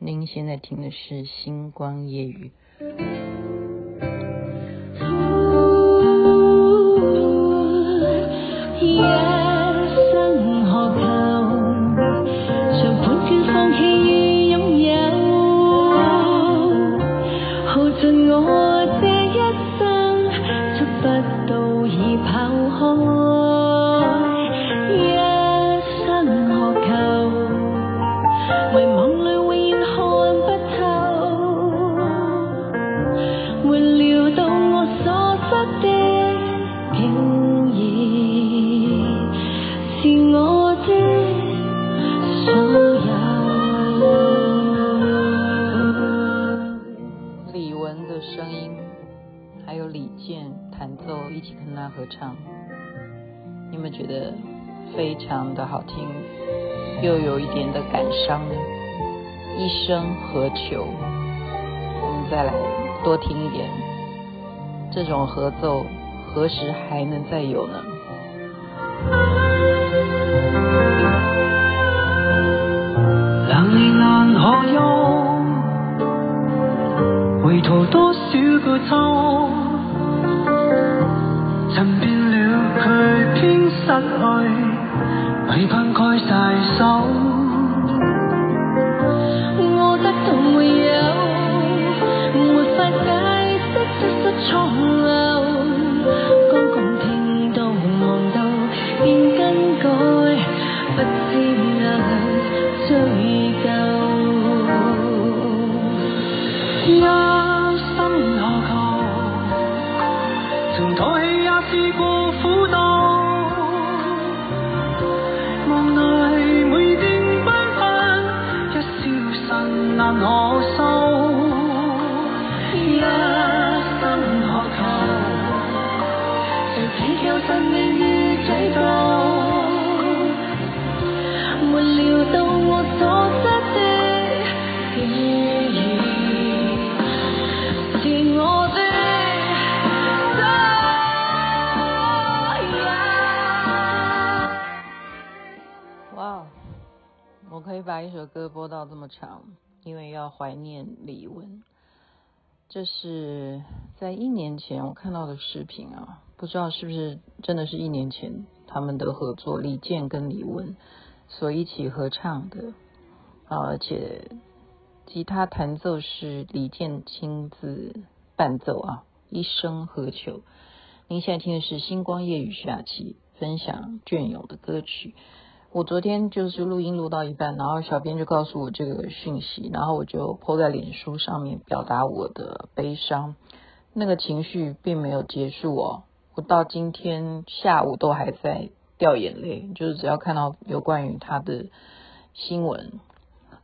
您现在听的是《星光夜雨。合唱，你们觉得非常的》。好听，又有一点的感伤。一生何求？我们再来多听一点。这种合奏何时还能再有呢？两年难可休，回头多少个秋，失去。未盼过念李玟。这是在一年前我看到的视频啊，不知道是不是真的是一年前他们的合作，李健跟李玟所一起合唱的，而且吉他弹奏是李健亲自伴奏啊，一生何求。您现在听的是星光夜雨下期分享隽永的歌曲。我昨天就是录音录到一半，然后小编就告诉我这个讯息，然后我就 po 在脸书上面表达我的悲伤，那个情绪并没有结束哦，我到今天下午都还在掉眼泪，就是只要看到有关于他的新闻，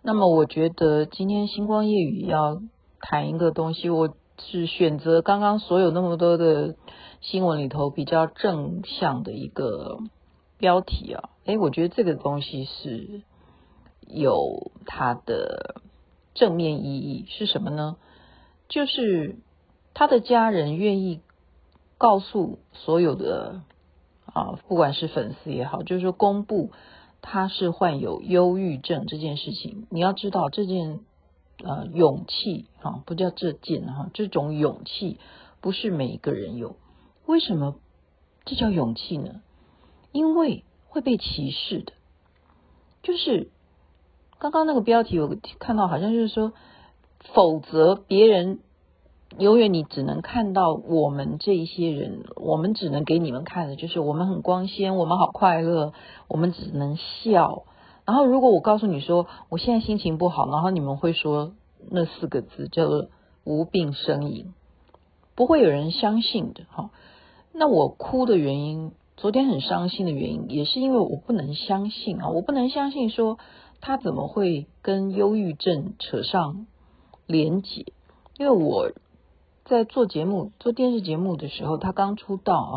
那么我觉得今天星光夜语要谈一个东西，我是选择刚刚所有那么多的新闻里头比较正向的一个。标题啊，诶，我觉得这个东西是有它的正面意义，是什么呢？就是他的家人愿意告诉所有的啊，不管是粉丝也好，就是说公布他是患有忧郁症这件事情。你要知道这件呃勇气啊，不叫这件哈，这种勇气不是每一个人有。为什么这叫勇气呢？因为会被歧视的，就是刚刚那个标题，我看到好像就是说，否则别人永远你只能看到我们这一些人，我们只能给你们看的就是我们很光鲜，我们好快乐，我们只能笑。然后如果我告诉你说我现在心情不好，然后你们会说那四个字叫做无病呻吟，不会有人相信的哈。那我哭的原因。昨天很伤心的原因，也是因为我不能相信啊，我不能相信说他怎么会跟忧郁症扯上连结。因为我在做节目、做电视节目的时候，他刚出道啊，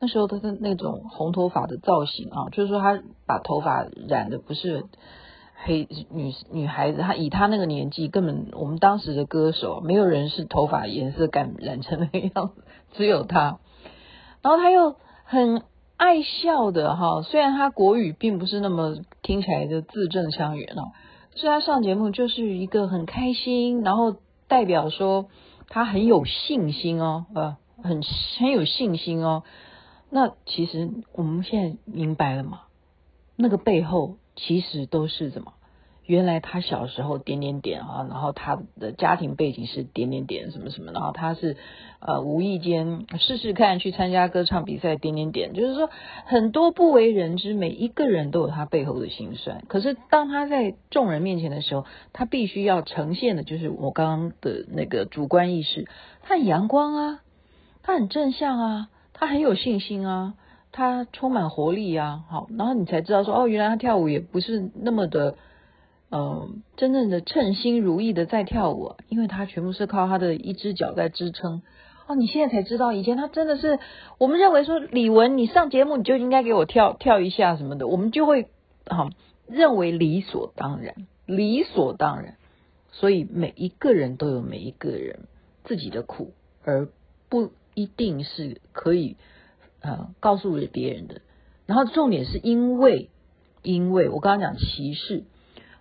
那时候他的那种红头发的造型啊，就是说他把头发染的不是黑女女孩子，他以他那个年纪，根本我们当时的歌手没有人是头发颜色敢染成那个样子，只有他。然后他又很。爱笑的哈，虽然他国语并不是那么听起来的字正腔圆哦，所以他上节目就是一个很开心，然后代表说他很有信心哦，呃，很很有信心哦。那其实我们现在明白了吗？那个背后其实都是什么？原来他小时候点点点啊，然后他的家庭背景是点点点什么什么，然后他是呃无意间试试看去参加歌唱比赛点点点，就是说很多不为人知，每一个人都有他背后的辛酸。可是当他在众人面前的时候，他必须要呈现的就是我刚刚的那个主观意识，他很阳光啊，他很正向啊，他很有信心啊，他充满活力啊，好，然后你才知道说哦，原来他跳舞也不是那么的。呃，真正的称心如意的在跳舞，因为他全部是靠他的一只脚在支撑。哦，你现在才知道，以前他真的是，我们认为说李玟，你上节目你就应该给我跳跳一下什么的，我们就会啊认为理所当然，理所当然。所以每一个人都有每一个人自己的苦，而不一定是可以呃告诉给别人的。然后重点是因为，因为我刚刚讲歧视。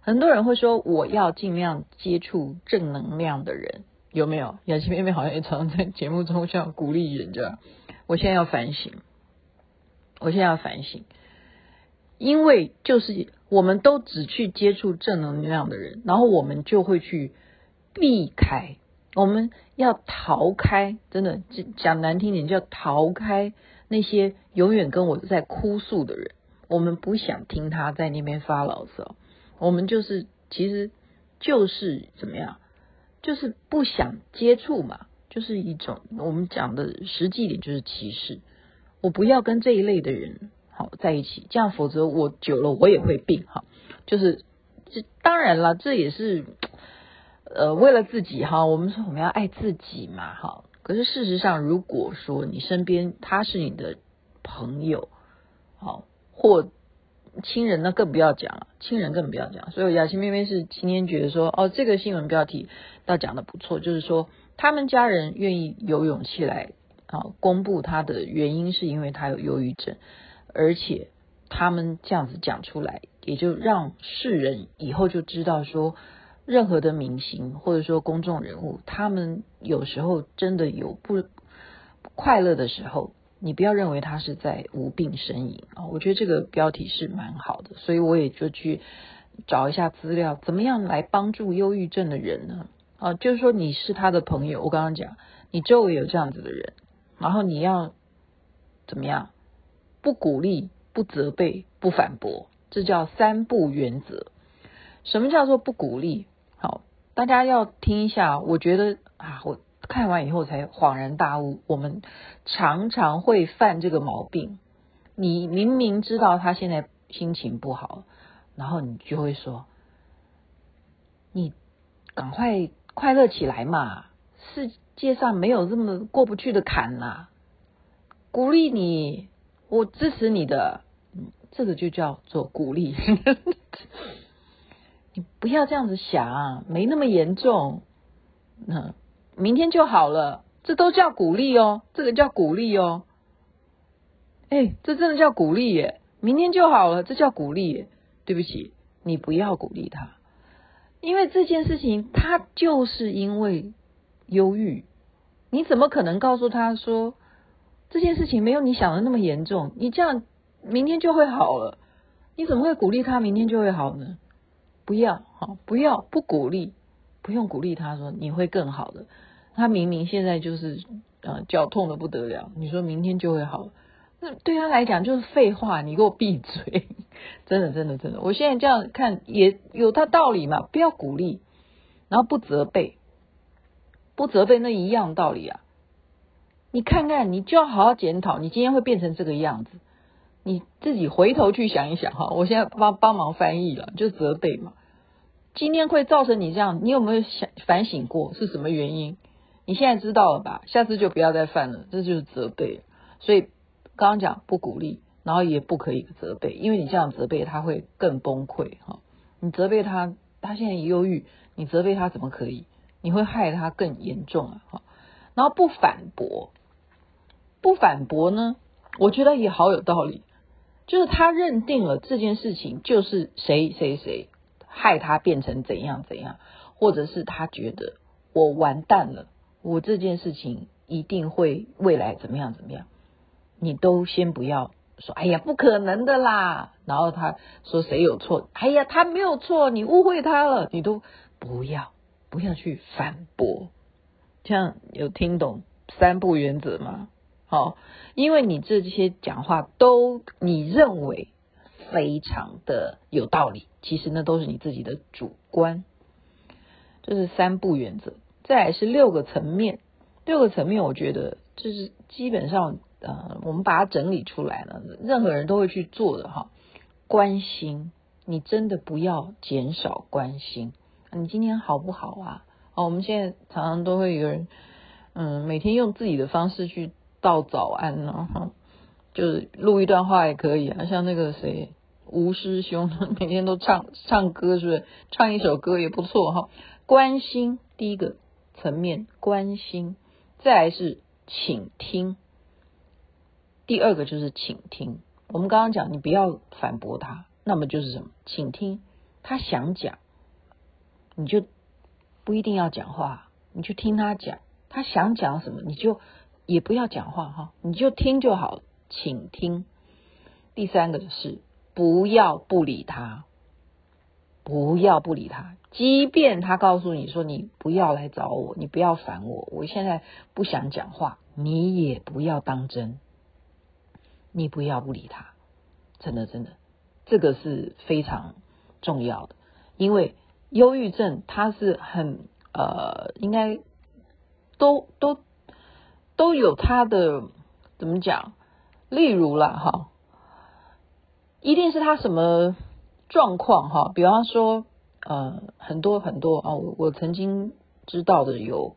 很多人会说，我要尽量接触正能量的人，有没有？雅琪妹妹好像也常常在节目中像鼓励人家。我现在要反省，我现在要反省，因为就是我们都只去接触正能量的人，然后我们就会去避开，我们要逃开，真的讲难听点叫逃开那些永远跟我在哭诉的人，我们不想听他在那边发牢骚。我们就是，其实就是怎么样，就是不想接触嘛，就是一种我们讲的实际点就是歧视。我不要跟这一类的人好在一起，这样否则我久了我也会病哈。就是这当然了，这也是呃为了自己哈。我们说我们要爱自己嘛哈。可是事实上，如果说你身边他是你的朋友，好或。亲人那更不要讲了，亲人更不要讲。所以雅琪妹妹是今天觉得说，哦，这个新闻标题倒讲的不错，就是说他们家人愿意有勇气来啊公布他的原因，是因为他有忧郁症，而且他们这样子讲出来，也就让世人以后就知道说，任何的明星或者说公众人物，他们有时候真的有不快乐的时候。你不要认为他是在无病呻吟啊！我觉得这个标题是蛮好的，所以我也就去找一下资料，怎么样来帮助忧郁症的人呢？啊，就是说你是他的朋友，我刚刚讲，你周围有这样子的人，然后你要怎么样？不鼓励、不责备、不反驳，这叫三不原则。什么叫做不鼓励？好，大家要听一下。我觉得啊，我。看完以后才恍然大悟，我们常常会犯这个毛病。你明明知道他现在心情不好，然后你就会说：“你赶快快乐起来嘛！世界上没有这么过不去的坎呐！”鼓励你，我支持你的，这个就叫做鼓励。你不要这样子想，没那么严重。嗯。明天就好了，这都叫鼓励哦，这个叫鼓励哦。哎，这真的叫鼓励耶！明天就好了，这叫鼓励耶。对不起，你不要鼓励他，因为这件事情他就是因为忧郁，你怎么可能告诉他说这件事情没有你想的那么严重？你这样明天就会好了，你怎么会鼓励他明天就会好呢？不要，好，不要，不鼓励。不用鼓励他说你会更好的，他明明现在就是呃脚痛的不得了，你说明天就会好，那对他来讲就是废话，你给我闭嘴！真的真的真的，我现在这样看也有他道理嘛，不要鼓励，然后不责备，不责备那一样道理啊，你看看你就要好好检讨，你今天会变成这个样子，你自己回头去想一想哈，我现在帮帮忙翻译了，就责备嘛。今天会造成你这样，你有没有想反省过是什么原因？你现在知道了吧？下次就不要再犯了，这就是责备。所以刚刚讲不鼓励，然后也不可以责备，因为你这样责备他会更崩溃哈。你责备他，他现在忧郁，你责备他怎么可以？你会害他更严重啊！哈，然后不反驳，不反驳呢？我觉得也好有道理，就是他认定了这件事情就是谁谁谁。害他变成怎样怎样，或者是他觉得我完蛋了，我这件事情一定会未来怎么样怎么样，你都先不要说，哎呀，不可能的啦。然后他说谁有错？哎呀，他没有错，你误会他了，你都不要不要去反驳。这样有听懂三不原则吗？好，因为你这些讲话都你认为非常的有道理，其实那都是你自己的主观。这是三不原则，再来是六个层面。六个层面，我觉得这是基本上呃，我们把它整理出来了，任何人都会去做的哈。关心，你真的不要减少关心。你今天好不好啊？哦，我们现在常常都会有人，嗯，每天用自己的方式去。道早安呢，哈，就是录一段话也可以啊。像那个谁，吴师兄，每天都唱唱歌，是不是？唱一首歌也不错哈。关心第一个层面，关心，再来是倾听。第二个就是倾听。我们刚刚讲，你不要反驳他，那么就是什么？倾听。他想讲，你就不一定要讲话，你就听他讲。他想讲什么，你就。也不要讲话哈，你就听就好，请听。第三个是不要不理他，不要不理他，即便他告诉你说你不要来找我，你不要烦我，我现在不想讲话，你也不要当真，你不要不理他，真的真的，这个是非常重要的，因为忧郁症它是很呃，应该都都。都有他的怎么讲？例如啦，哈，一定是他什么状况哈？比方说，呃，很多很多啊，我我曾经知道的有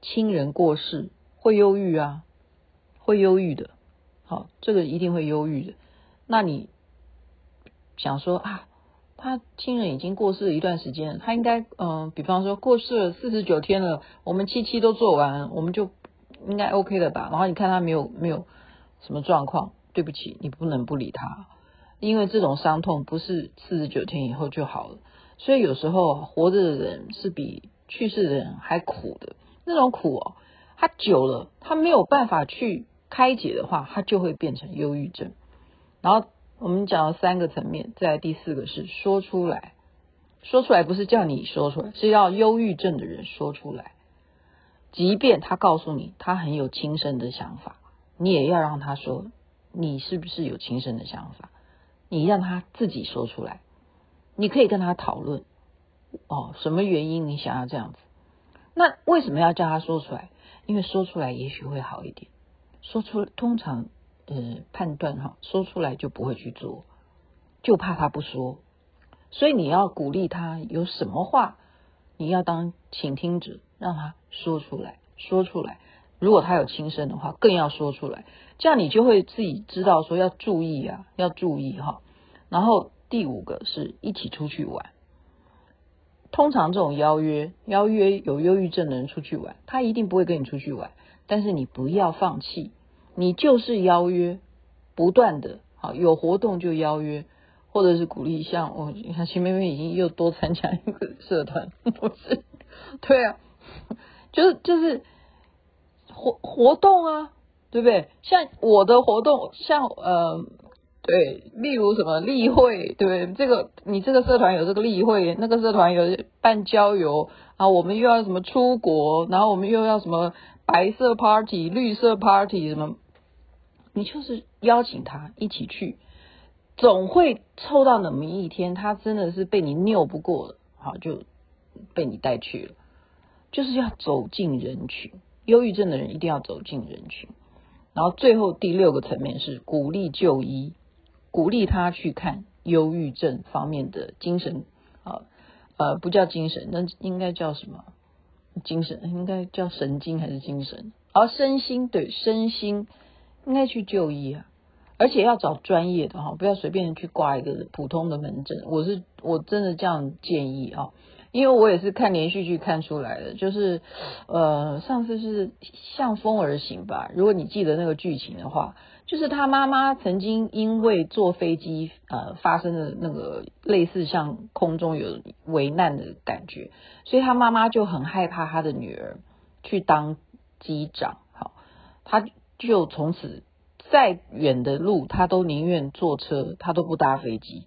亲人过世会忧郁啊，会忧郁的，好，这个一定会忧郁的。那你想说啊，他亲人已经过世一段时间，他应该嗯、比方说过世了四十九天了，我们七七都做完，我们就。应该 OK 的吧？然后你看他没有没有什么状况，对不起，你不能不理他，因为这种伤痛不是四十九天以后就好了。所以有时候活着的人是比去世的人还苦的，那种苦哦，他久了他没有办法去开解的话，他就会变成忧郁症。然后我们讲了三个层面，再来第四个是说出来，说出来不是叫你说出来，是要忧郁症的人说出来。即便他告诉你他很有轻生的想法，你也要让他说你是不是有轻生的想法，你让他自己说出来。你可以跟他讨论哦，什么原因你想要这样子？那为什么要叫他说出来？因为说出来也许会好一点。说出通常呃判断哈，说出来就不会去做，就怕他不说。所以你要鼓励他有什么话，你要当倾听者。让他说出来，说出来。如果他有轻生的话，更要说出来。这样你就会自己知道说要注意啊，要注意哈。然后第五个是一起出去玩。通常这种邀约，邀约有忧郁症的人出去玩，他一定不会跟你出去玩。但是你不要放弃，你就是邀约，不断的好有活动就邀约，或者是鼓励。像我，你看秦妹妹已经又多参加一个社团，不是？对啊。就是就是活活动啊，对不对？像我的活动，像呃，对，例如什么例会，对不对？这个你这个社团有这个例会，那个社团有办郊游啊，我们又要什么出国，然后我们又要什么白色 party、绿色 party 什么，你就是邀请他一起去，总会凑到那么一天，他真的是被你拗不过了，好，就被你带去了。就是要走进人群，忧郁症的人一定要走进人群。然后最后第六个层面是鼓励就医，鼓励他去看忧郁症方面的精神啊，呃，不叫精神，那应该叫什么？精神应该叫神经还是精神？而、身心对身心应该去就医啊，而且要找专业的哈，不要随便去挂一个普通的门诊。我是我真的这样建议啊。因为我也是看连续剧看出来的，就是，呃，上次是向风而行吧。如果你记得那个剧情的话，就是他妈妈曾经因为坐飞机呃发生的那个类似像空中有危难的感觉，所以他妈妈就很害怕他的女儿去当机长，好，他就从此再远的路他都宁愿坐车，他都不搭飞机。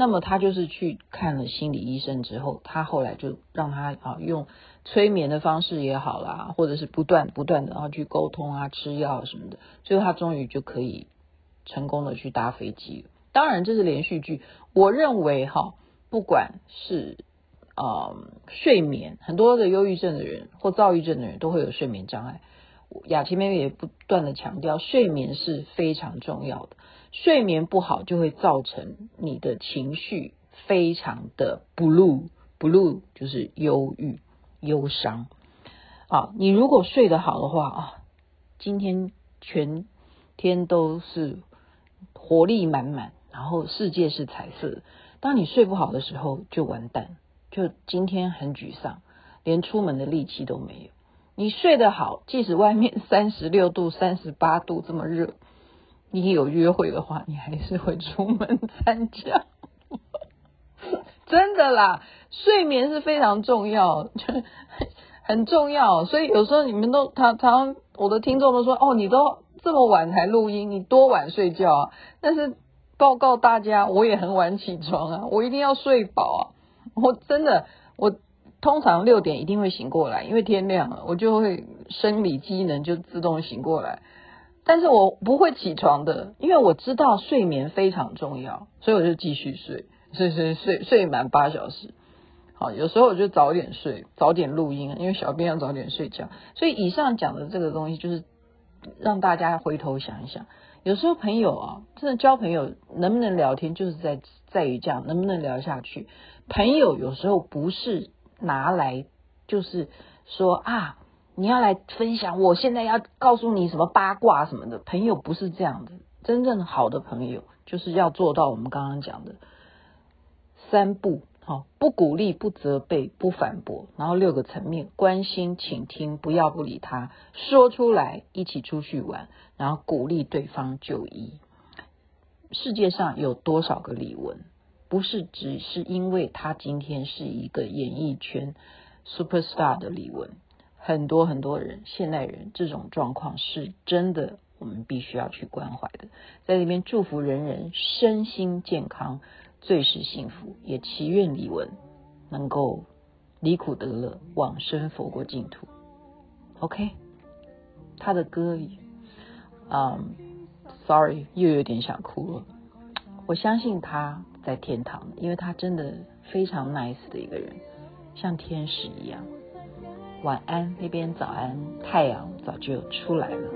那么他就是去看了心理医生之后，他后来就让他啊用催眠的方式也好啦，或者是不断不断的然后去沟通啊，吃药什么的，最后他终于就可以成功的去搭飞机。当然这是连续剧，我认为哈，不管是呃睡眠，很多的忧郁症的人或躁郁症的人都会有睡眠障碍。雅琪妹妹也不断的强调，睡眠是非常重要的。睡眠不好就会造成你的情绪非常的 blue，blue 就是忧郁、忧伤啊。你如果睡得好的话啊，今天全天都是活力满满，然后世界是彩色。当你睡不好的时候，就完蛋，就今天很沮丧，连出门的力气都没有。你睡得好，即使外面三十六度、三十八度这么热。你有约会的话，你还是会出门参加，真的啦，睡眠是非常重要，很重要。所以有时候你们都常常，我的听众都说，哦，你都这么晚才录音，你多晚睡觉啊？但是报告大家，我也很晚起床啊，我一定要睡饱啊。我真的，我通常六点一定会醒过来，因为天亮了，我就会生理机能就自动醒过来。但是我不会起床的，因为我知道睡眠非常重要，所以我就继续睡，睡睡睡睡满八小时。好，有时候我就早点睡，早点录音，因为小编要早点睡觉。所以以上讲的这个东西，就是让大家回头想一想，有时候朋友啊，真的交朋友能不能聊天，就是在在于这样能不能聊下去。朋友有时候不是拿来就是说啊。你要来分享，我现在要告诉你什么八卦什么的，朋友不是这样的。真正好的朋友就是要做到我们刚刚讲的三不：好，不鼓励、不责备、不反驳。然后六个层面：关心、倾听、不要不理他，说出来，一起出去玩，然后鼓励对方就医。世界上有多少个李玟？不是只是因为他今天是一个演艺圈 superstar 的李玟。很多很多人，现代人这种状况是真的，我们必须要去关怀的。在这边祝福人人身心健康，最是幸福，也祈愿李玟能够离苦得乐，往生佛国净土。OK，他的歌，嗯，Sorry，又有点想哭了。我相信他在天堂，因为他真的非常 nice 的一个人，像天使一样。晚安那边早安太阳早就出来了。